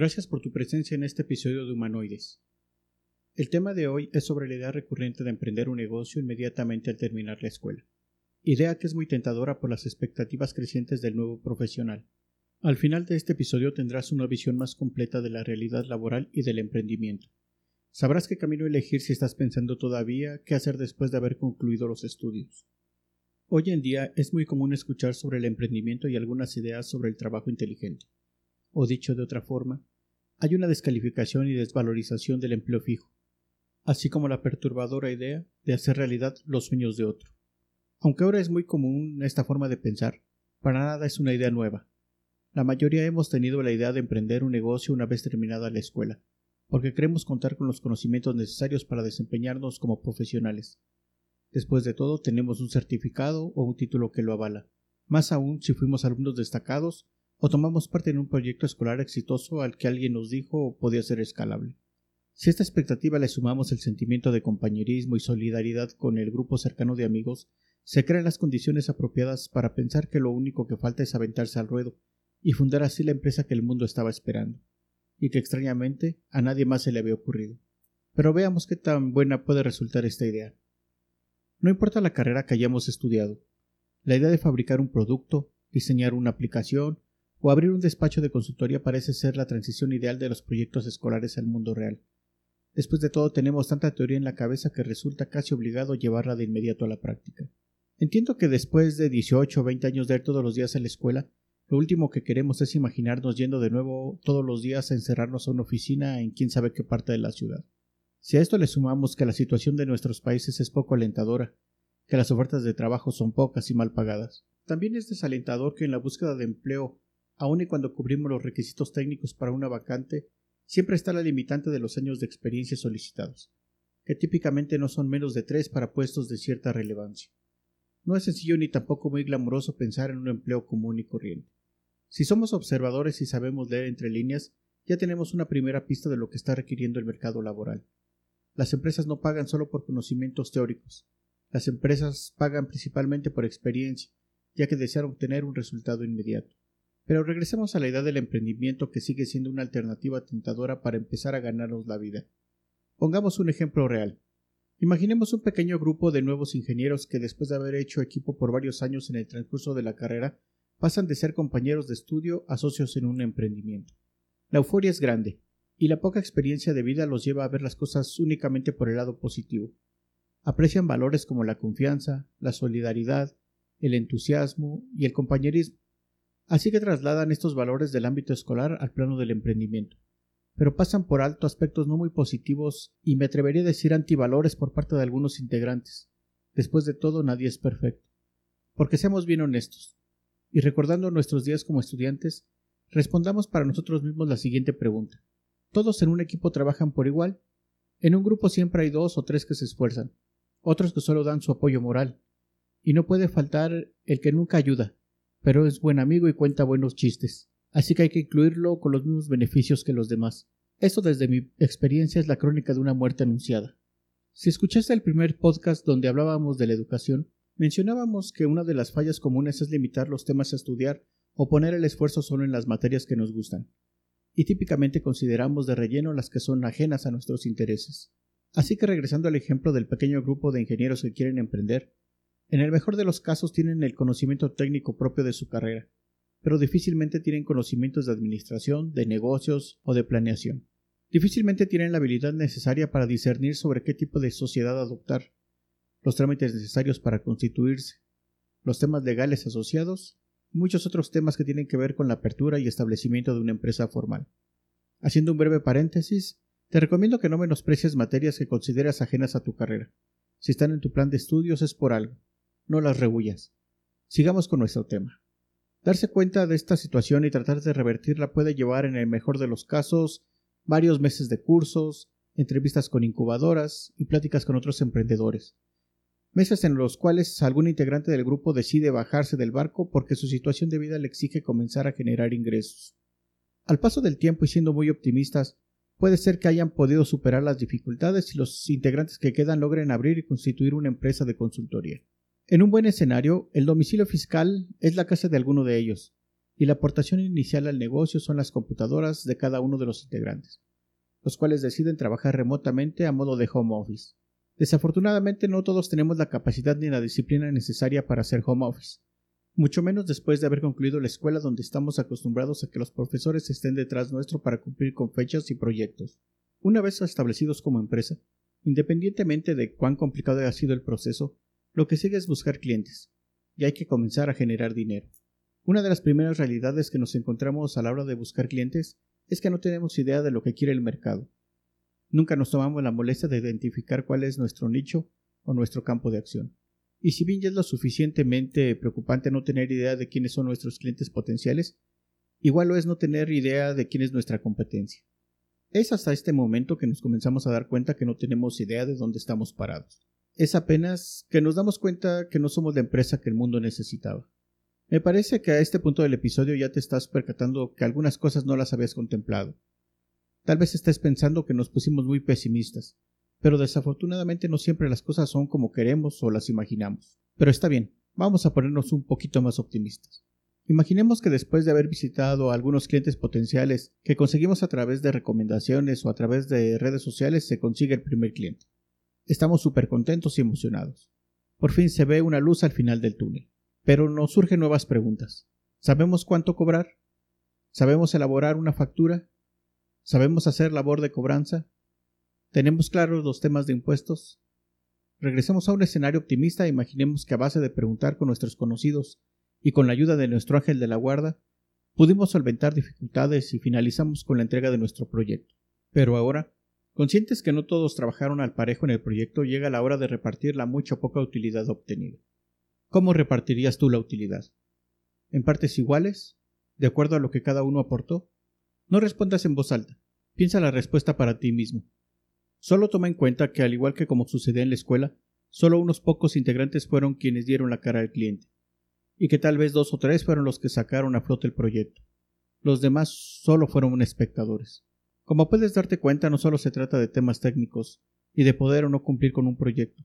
Gracias por tu presencia en este episodio de Humanoides. El tema de hoy es sobre la idea recurrente de emprender un negocio inmediatamente al terminar la escuela. Idea que es muy tentadora por las expectativas crecientes del nuevo profesional. Al final de este episodio tendrás una visión más completa de la realidad laboral y del emprendimiento. Sabrás qué camino elegir si estás pensando todavía qué hacer después de haber concluido los estudios. Hoy en día es muy común escuchar sobre el emprendimiento y algunas ideas sobre el trabajo inteligente. O dicho de otra forma, hay una descalificación y desvalorización del empleo fijo, así como la perturbadora idea de hacer realidad los sueños de otro. Aunque ahora es muy común esta forma de pensar, para nada es una idea nueva. La mayoría hemos tenido la idea de emprender un negocio una vez terminada la escuela, porque queremos contar con los conocimientos necesarios para desempeñarnos como profesionales. Después de todo, tenemos un certificado o un título que lo avala. Más aún si fuimos alumnos destacados o tomamos parte en un proyecto escolar exitoso al que alguien nos dijo podía ser escalable. Si a esta expectativa le sumamos el sentimiento de compañerismo y solidaridad con el grupo cercano de amigos, se crean las condiciones apropiadas para pensar que lo único que falta es aventarse al ruedo y fundar así la empresa que el mundo estaba esperando, y que extrañamente a nadie más se le había ocurrido. Pero veamos qué tan buena puede resultar esta idea. No importa la carrera que hayamos estudiado, la idea de fabricar un producto, diseñar una aplicación o abrir un despacho de consultoría parece ser la transición ideal de los proyectos escolares al mundo real. Después de todo tenemos tanta teoría en la cabeza que resulta casi obligado llevarla de inmediato a la práctica. Entiendo que después de 18 o 20 años de ir todos los días a la escuela, lo último que queremos es imaginarnos yendo de nuevo todos los días a encerrarnos a una oficina en quién sabe qué parte de la ciudad. Si a esto le sumamos que la situación de nuestros países es poco alentadora, que las ofertas de trabajo son pocas y mal pagadas, también es desalentador que en la búsqueda de empleo aun y cuando cubrimos los requisitos técnicos para una vacante, siempre está la limitante de los años de experiencia solicitados, que típicamente no son menos de tres para puestos de cierta relevancia. No es sencillo ni tampoco muy glamuroso pensar en un empleo común y corriente. Si somos observadores y sabemos leer entre líneas, ya tenemos una primera pista de lo que está requiriendo el mercado laboral. Las empresas no pagan solo por conocimientos teóricos. Las empresas pagan principalmente por experiencia, ya que desean obtener un resultado inmediato. Pero regresemos a la idea del emprendimiento que sigue siendo una alternativa tentadora para empezar a ganarnos la vida. Pongamos un ejemplo real. Imaginemos un pequeño grupo de nuevos ingenieros que después de haber hecho equipo por varios años en el transcurso de la carrera, pasan de ser compañeros de estudio a socios en un emprendimiento. La euforia es grande, y la poca experiencia de vida los lleva a ver las cosas únicamente por el lado positivo. Aprecian valores como la confianza, la solidaridad, el entusiasmo y el compañerismo, Así que trasladan estos valores del ámbito escolar al plano del emprendimiento, pero pasan por alto aspectos no muy positivos y me atrevería a decir antivalores por parte de algunos integrantes. Después de todo, nadie es perfecto. Porque seamos bien honestos, y recordando nuestros días como estudiantes, respondamos para nosotros mismos la siguiente pregunta. ¿Todos en un equipo trabajan por igual? En un grupo siempre hay dos o tres que se esfuerzan, otros que solo dan su apoyo moral, y no puede faltar el que nunca ayuda, pero es buen amigo y cuenta buenos chistes, así que hay que incluirlo con los mismos beneficios que los demás. Esto desde mi experiencia es la crónica de una muerte anunciada. Si escuchaste el primer podcast donde hablábamos de la educación, mencionábamos que una de las fallas comunes es limitar los temas a estudiar o poner el esfuerzo solo en las materias que nos gustan, y típicamente consideramos de relleno las que son ajenas a nuestros intereses. Así que regresando al ejemplo del pequeño grupo de ingenieros que quieren emprender, en el mejor de los casos tienen el conocimiento técnico propio de su carrera, pero difícilmente tienen conocimientos de administración, de negocios o de planeación. Difícilmente tienen la habilidad necesaria para discernir sobre qué tipo de sociedad adoptar, los trámites necesarios para constituirse, los temas legales asociados y muchos otros temas que tienen que ver con la apertura y establecimiento de una empresa formal. Haciendo un breve paréntesis, te recomiendo que no menosprecies materias que consideras ajenas a tu carrera Si están en tu plan de estudios es por algo. No las rebullas. Sigamos con nuestro tema. Darse cuenta de esta situación y tratar de revertirla puede llevar, en el mejor de los casos, varios meses de cursos, entrevistas con incubadoras y pláticas con otros emprendedores. Meses en los cuales algún integrante del grupo decide bajarse del barco porque su situación de vida le exige comenzar a generar ingresos. Al paso del tiempo y siendo muy optimistas, puede ser que hayan podido superar las dificultades y los integrantes que quedan logren abrir y constituir una empresa de consultoría. En un buen escenario, el domicilio fiscal es la casa de alguno de ellos, y la aportación inicial al negocio son las computadoras de cada uno de los integrantes, los cuales deciden trabajar remotamente a modo de home office. Desafortunadamente no todos tenemos la capacidad ni la disciplina necesaria para hacer home office, mucho menos después de haber concluido la escuela donde estamos acostumbrados a que los profesores estén detrás nuestro para cumplir con fechas y proyectos. Una vez establecidos como empresa, independientemente de cuán complicado haya sido el proceso, lo que sigue es buscar clientes, y hay que comenzar a generar dinero. Una de las primeras realidades que nos encontramos a la hora de buscar clientes es que no tenemos idea de lo que quiere el mercado. Nunca nos tomamos la molestia de identificar cuál es nuestro nicho o nuestro campo de acción. Y si bien ya es lo suficientemente preocupante no tener idea de quiénes son nuestros clientes potenciales, igual lo es no tener idea de quién es nuestra competencia. Es hasta este momento que nos comenzamos a dar cuenta que no tenemos idea de dónde estamos parados. Es apenas que nos damos cuenta que no somos la empresa que el mundo necesitaba. Me parece que a este punto del episodio ya te estás percatando que algunas cosas no las habías contemplado. Tal vez estés pensando que nos pusimos muy pesimistas, pero desafortunadamente no siempre las cosas son como queremos o las imaginamos. Pero está bien, vamos a ponernos un poquito más optimistas. Imaginemos que después de haber visitado a algunos clientes potenciales que conseguimos a través de recomendaciones o a través de redes sociales se consigue el primer cliente. Estamos súper contentos y emocionados. Por fin se ve una luz al final del túnel. Pero nos surgen nuevas preguntas. ¿Sabemos cuánto cobrar? ¿Sabemos elaborar una factura? ¿Sabemos hacer labor de cobranza? ¿Tenemos claros los temas de impuestos? Regresemos a un escenario optimista e imaginemos que a base de preguntar con nuestros conocidos y con la ayuda de nuestro ángel de la guarda, pudimos solventar dificultades y finalizamos con la entrega de nuestro proyecto. Pero ahora, conscientes que no todos trabajaron al parejo en el proyecto, llega la hora de repartir la mucha o poca utilidad obtenida. ¿Cómo repartirías tú la utilidad? ¿En partes iguales? ¿De acuerdo a lo que cada uno aportó? No respondas en voz alta. Piensa la respuesta para ti mismo. Solo toma en cuenta que, al igual que como sucedía en la escuela, solo unos pocos integrantes fueron quienes dieron la cara al cliente, y que tal vez dos o tres fueron los que sacaron a flote el proyecto. Los demás solo fueron espectadores. Como puedes darte cuenta, no solo se trata de temas técnicos y de poder o no cumplir con un proyecto,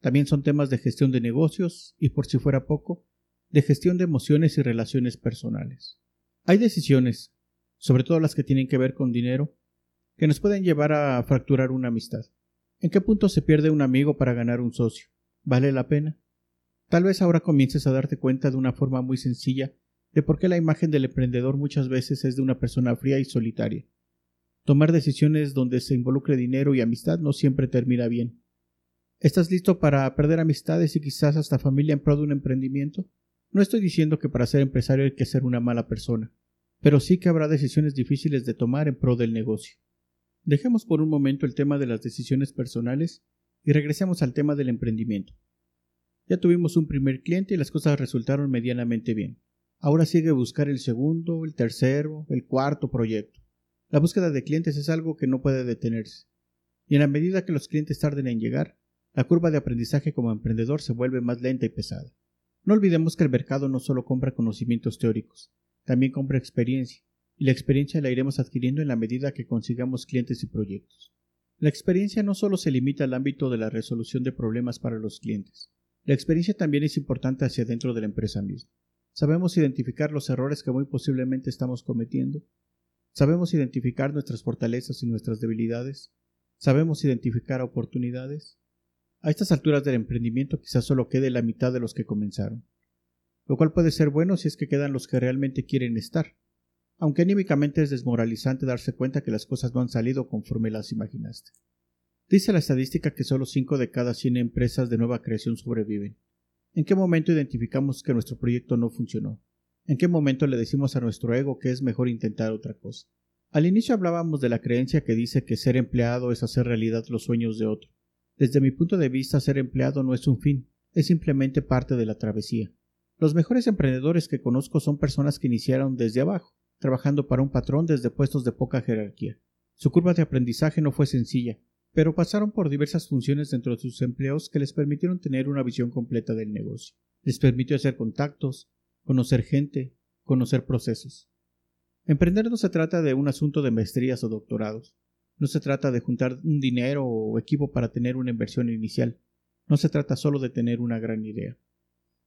también son temas de gestión de negocios y, por si fuera poco, de gestión de emociones y relaciones personales. Hay decisiones, sobre todo las que tienen que ver con dinero, que nos pueden llevar a fracturar una amistad. ¿En qué punto se pierde un amigo para ganar un socio? ¿Vale la pena? Tal vez ahora comiences a darte cuenta de una forma muy sencilla de por qué la imagen del emprendedor muchas veces es de una persona fría y solitaria. Tomar decisiones donde se involucre dinero y amistad no siempre termina bien. ¿Estás listo para perder amistades y quizás hasta familia en pro de un emprendimiento? No estoy diciendo que para ser empresario hay que ser una mala persona, pero sí que habrá decisiones difíciles de tomar en pro del negocio. Dejemos por un momento el tema de las decisiones personales y regresemos al tema del emprendimiento. Ya tuvimos un primer cliente y las cosas resultaron medianamente bien. Ahora sigue buscar el segundo, el tercero, el cuarto proyecto. La búsqueda de clientes es algo que no puede detenerse. Y en la medida que los clientes tarden en llegar, la curva de aprendizaje como emprendedor se vuelve más lenta y pesada. No olvidemos que el mercado no solo compra conocimientos teóricos, también compra experiencia, y la experiencia la iremos adquiriendo en la medida que consigamos clientes y proyectos. La experiencia no solo se limita al ámbito de la resolución de problemas para los clientes, la experiencia también es importante hacia dentro de la empresa misma. Sabemos identificar los errores que muy posiblemente estamos cometiendo, sabemos identificar nuestras fortalezas y nuestras debilidades, sabemos identificar oportunidades, a estas alturas del emprendimiento quizás solo quede la mitad de los que comenzaron, lo cual puede ser bueno si es que quedan los que realmente quieren estar, aunque anímicamente es desmoralizante darse cuenta que las cosas no han salido conforme las imaginaste. Dice la estadística que solo 5 de cada 100 empresas de nueva creación sobreviven. ¿En qué momento identificamos que nuestro proyecto no funcionó? ¿En qué momento le decimos a nuestro ego que es mejor intentar otra cosa? Al inicio hablábamos de la creencia que dice que ser empleado es hacer realidad los sueños de otro Desde mi punto de vista, ser empleado no es un fin, es simplemente parte de la travesía. Los mejores emprendedores que conozco son personas que iniciaron desde abajo, trabajando para un patrón desde puestos de poca jerarquía. Su curva de aprendizaje no fue sencilla, pero pasaron por diversas funciones dentro de sus empleos que les permitieron tener una visión completa del negocio. Les permitió hacer contactos, conocer gente, conocer procesos. Emprender no se trata de un asunto de maestrías o doctorados. No se trata de juntar un dinero o equipo para tener una inversión inicial. No se trata solo de tener una gran idea.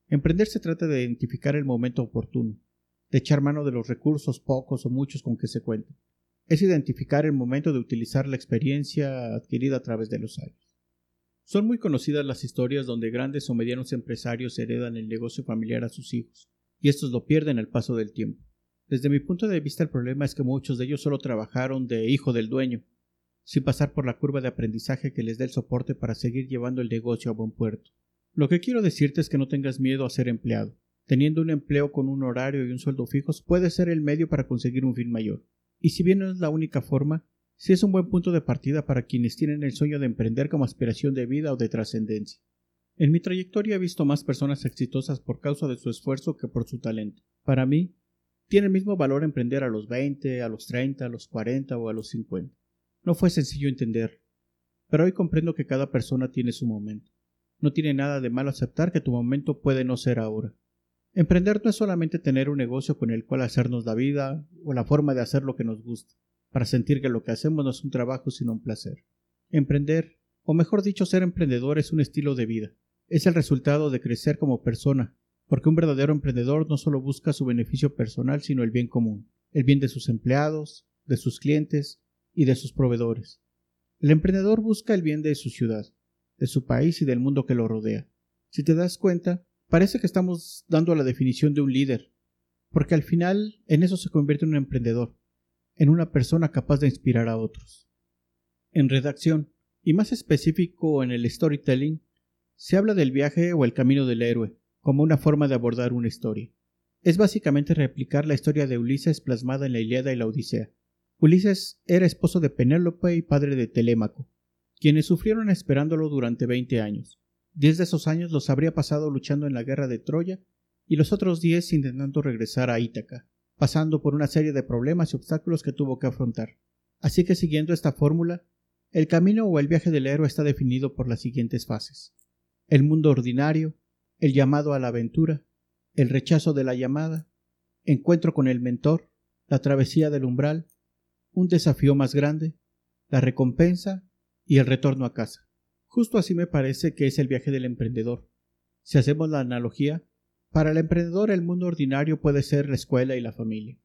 Emprender se trata de identificar el momento oportuno, de echar mano de los recursos pocos o muchos con que se cuenten. Es identificar el momento de utilizar la experiencia adquirida a través de los años. Son muy conocidas las historias donde grandes o medianos empresarios heredan el negocio familiar a sus hijos, y estos lo pierden al paso del tiempo. Desde mi punto de vista el problema es que muchos de ellos solo trabajaron de hijo del dueño, sin pasar por la curva de aprendizaje que les dé el soporte para seguir llevando el negocio a buen puerto. Lo que quiero decirte es que no tengas miedo a ser empleado. Teniendo un empleo con un horario y un sueldo fijos puede ser el medio para conseguir un fin mayor. Y si bien no es la única forma, sí es un buen punto de partida para quienes tienen el sueño de emprender como aspiración de vida o de trascendencia. En mi trayectoria he visto más personas exitosas por causa de su esfuerzo que por su talento. Para mí, tiene el mismo valor emprender a los 20, a los 30, a los 40 o a los 50. No fue sencillo entender, pero hoy comprendo que cada persona tiene su momento. No tiene nada de malo aceptar que tu momento puede no ser ahora. Emprender no es solamente tener un negocio con el cual hacernos la vida o la forma de hacer lo que nos gusta, para sentir que lo que hacemos no es un trabajo sino un placer. Emprender, o mejor dicho, ser emprendedor es un estilo de vida. Es el resultado de crecer como persona, porque un verdadero emprendedor no solo busca su beneficio personal sino el bien común, el bien de sus empleados, de sus clientes y de sus proveedores. El emprendedor busca el bien de su ciudad, de su país y del mundo que lo rodea. Si te das cuenta, parece que estamos dando la definición de un líder, porque al final en eso se convierte en un emprendedor, en una persona capaz de inspirar a otros. En redacción, y más específico en el storytelling, se habla del viaje o el camino del héroe, como una forma de abordar una historia. Es básicamente replicar la historia de Ulises plasmada en la Ilíada y la Odisea, Ulises era esposo de Penélope y padre de Telémaco, quienes sufrieron esperándolo durante veinte años. Diez de esos años los habría pasado luchando en la guerra de Troya y los otros diez intentando regresar a Ítaca, pasando por una serie de problemas y obstáculos que tuvo que afrontar. Así que siguiendo esta fórmula, el camino o el viaje del héroe está definido por las siguientes fases. El mundo ordinario, el llamado a la aventura, el rechazo de la llamada, encuentro con el mentor, la travesía del umbral, un desafío más grande, la recompensa y el retorno a casa. Justo así me parece que es el viaje del emprendedor. Si hacemos la analogía, para el emprendedor el mundo ordinario puede ser la escuela y la familia.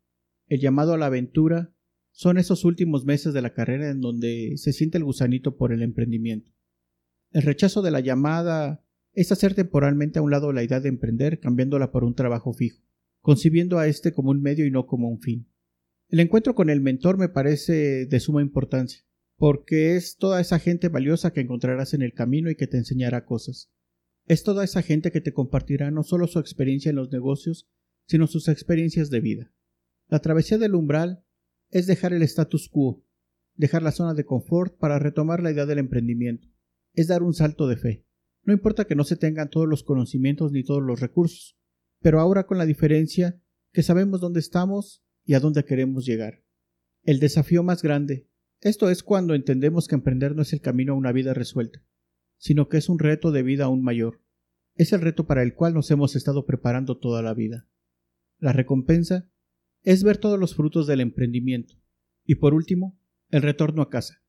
El llamado a la aventura son esos últimos meses de la carrera en donde se siente el gusanito por el emprendimiento. El rechazo de la llamada es hacer temporalmente a un lado la idea de emprender cambiándola por un trabajo fijo, concibiendo a este como un medio y no como un fin. El encuentro con el mentor me parece de suma importancia, porque es toda esa gente valiosa que encontrarás en el camino y que te enseñará cosas. Es toda esa gente que te compartirá no solo su experiencia en los negocios, sino sus experiencias de vida. La travesía del umbral es dejar el status quo, dejar la zona de confort para retomar la idea del emprendimiento, es dar un salto de fe. No importa que no se tengan todos los conocimientos ni todos los recursos, pero ahora con la diferencia que sabemos dónde estamos y a dónde queremos llegar. El desafío más grande, esto es cuando entendemos que emprender no es el camino a una vida resuelta, sino que es un reto de vida aún mayor. Es el reto para el cual nos hemos estado preparando toda la vida. La recompensa es ver todos los frutos del emprendimiento. Y por último, el retorno a casa,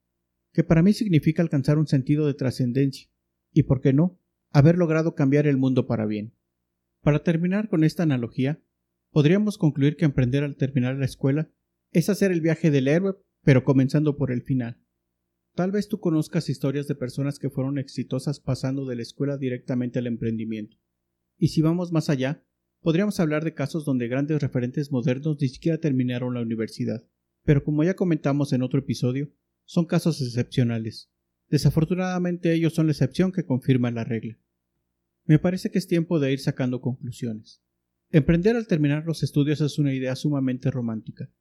que para mí significa alcanzar un sentido de trascendencia, y por qué no, haber logrado cambiar el mundo para bien. Para terminar con esta analogía, Podríamos concluir que emprender al terminar la escuela es hacer el viaje del héroe, pero comenzando por el final. Tal vez tú conozcas historias de personas que fueron exitosas pasando de la escuela directamente al emprendimiento. Y si vamos más allá, podríamos hablar de casos donde grandes referentes modernos ni siquiera terminaron la universidad. Pero como ya comentamos en otro episodio, son casos excepcionales. Desafortunadamente ellos son la excepción que confirma la regla. Me parece que es tiempo de ir sacando conclusiones. Emprender al terminar los estudios es una idea sumamente romántica.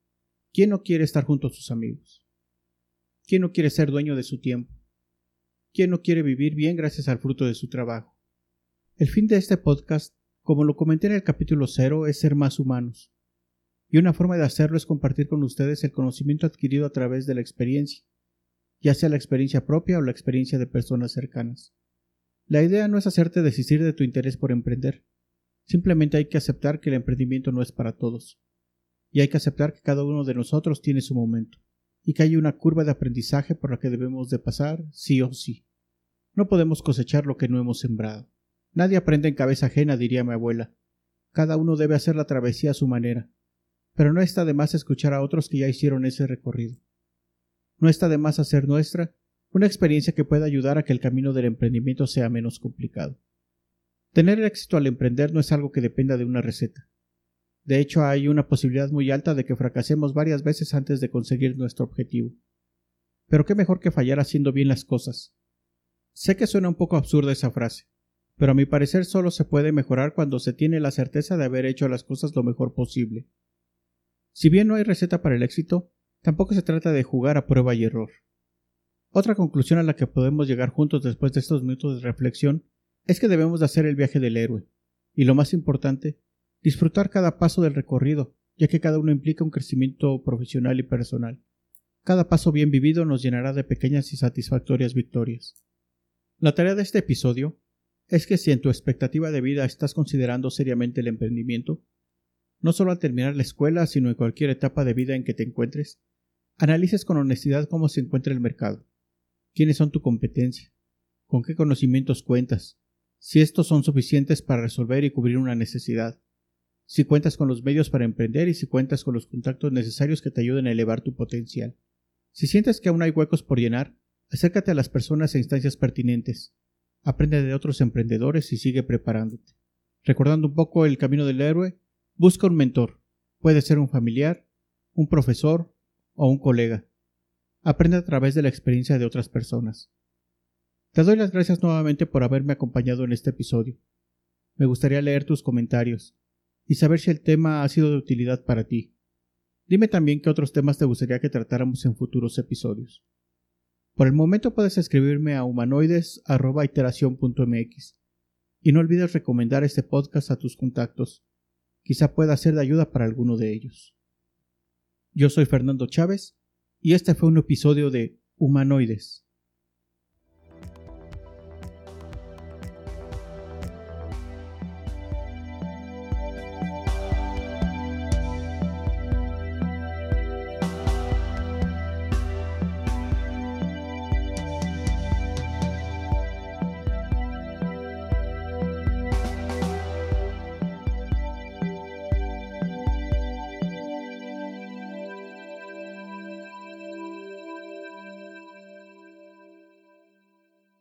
¿Quién no quiere estar junto a sus amigos? ¿Quién no quiere ser dueño de su tiempo? ¿quién no quiere vivir bien gracias al fruto de su trabajo? El fin de este podcast, como lo comenté en el capítulo 0, es ser más humanos. Y una forma de hacerlo es compartir con ustedes el conocimiento adquirido a través de la experiencia, ya sea la experiencia propia o la experiencia de personas cercanas. La idea no es hacerte desistir de tu interés por emprender. Simplemente hay que aceptar que el emprendimiento no es para todos. Y hay que aceptar que cada uno de nosotros tiene su momento, y que hay una curva de aprendizaje por la que debemos de pasar sí o sí. No podemos cosechar lo que no hemos sembrado. Nadie aprende en cabeza ajena, diría mi abuela. Cada uno debe hacer la travesía a su manera. Pero no está de más escuchar a otros que ya hicieron ese recorrido. No está de más hacer nuestra una experiencia que pueda ayudar a que el camino del emprendimiento sea menos complicado. Tener éxito al emprender no es algo que dependa de una receta. De hecho, hay una posibilidad muy alta de que fracasemos varias veces antes de conseguir nuestro objetivo. Pero qué mejor que fallar haciendo bien las cosas. Sé que suena un poco absurda esa frase, pero a mi parecer solo se puede mejorar cuando se tiene la certeza de haber hecho las cosas lo mejor posible. Si bien no hay receta para el éxito, tampoco se trata de jugar a prueba y error. Otra conclusión a la que podemos llegar juntos después de estos minutos de reflexión es que debemos de hacer el viaje del héroe, y lo más importante, disfrutar cada paso del recorrido, ya que cada uno implica un crecimiento profesional y personal. Cada paso bien vivido nos llenará de pequeñas y satisfactorias victorias. La tarea de este episodio es que si en tu expectativa de vida estás considerando seriamente el emprendimiento, no solo al terminar la escuela, sino en cualquier etapa de vida en que te encuentres, analices con honestidad cómo se encuentra el mercado. Quiénes son tu competencia, con qué conocimientos cuentas, si estos son suficientes para resolver y cubrir una necesidad, si cuentas con los medios para emprender y si cuentas con los contactos necesarios que te ayuden a elevar tu potencial. Si sientes que aún hay huecos por llenar, acércate a las personas e instancias pertinentes, aprende de otros emprendedores y sigue preparándote. Recordando un poco el camino del héroe, busca un mentor, puede ser un familiar, un profesor o un colega. Aprende a través de la experiencia de otras personas. Te doy las gracias nuevamente por haberme acompañado en este episodio. Me gustaría leer tus comentarios y saber si el tema ha sido de utilidad para ti. Dime también qué otros temas te gustaría que tratáramos en futuros episodios. Por el momento puedes escribirme a humanoides.iteración.mx y no olvides recomendar este podcast a tus contactos. Quizá pueda ser de ayuda para alguno de ellos. Yo soy Fernando Chávez y este fue un episodio de Humanoides.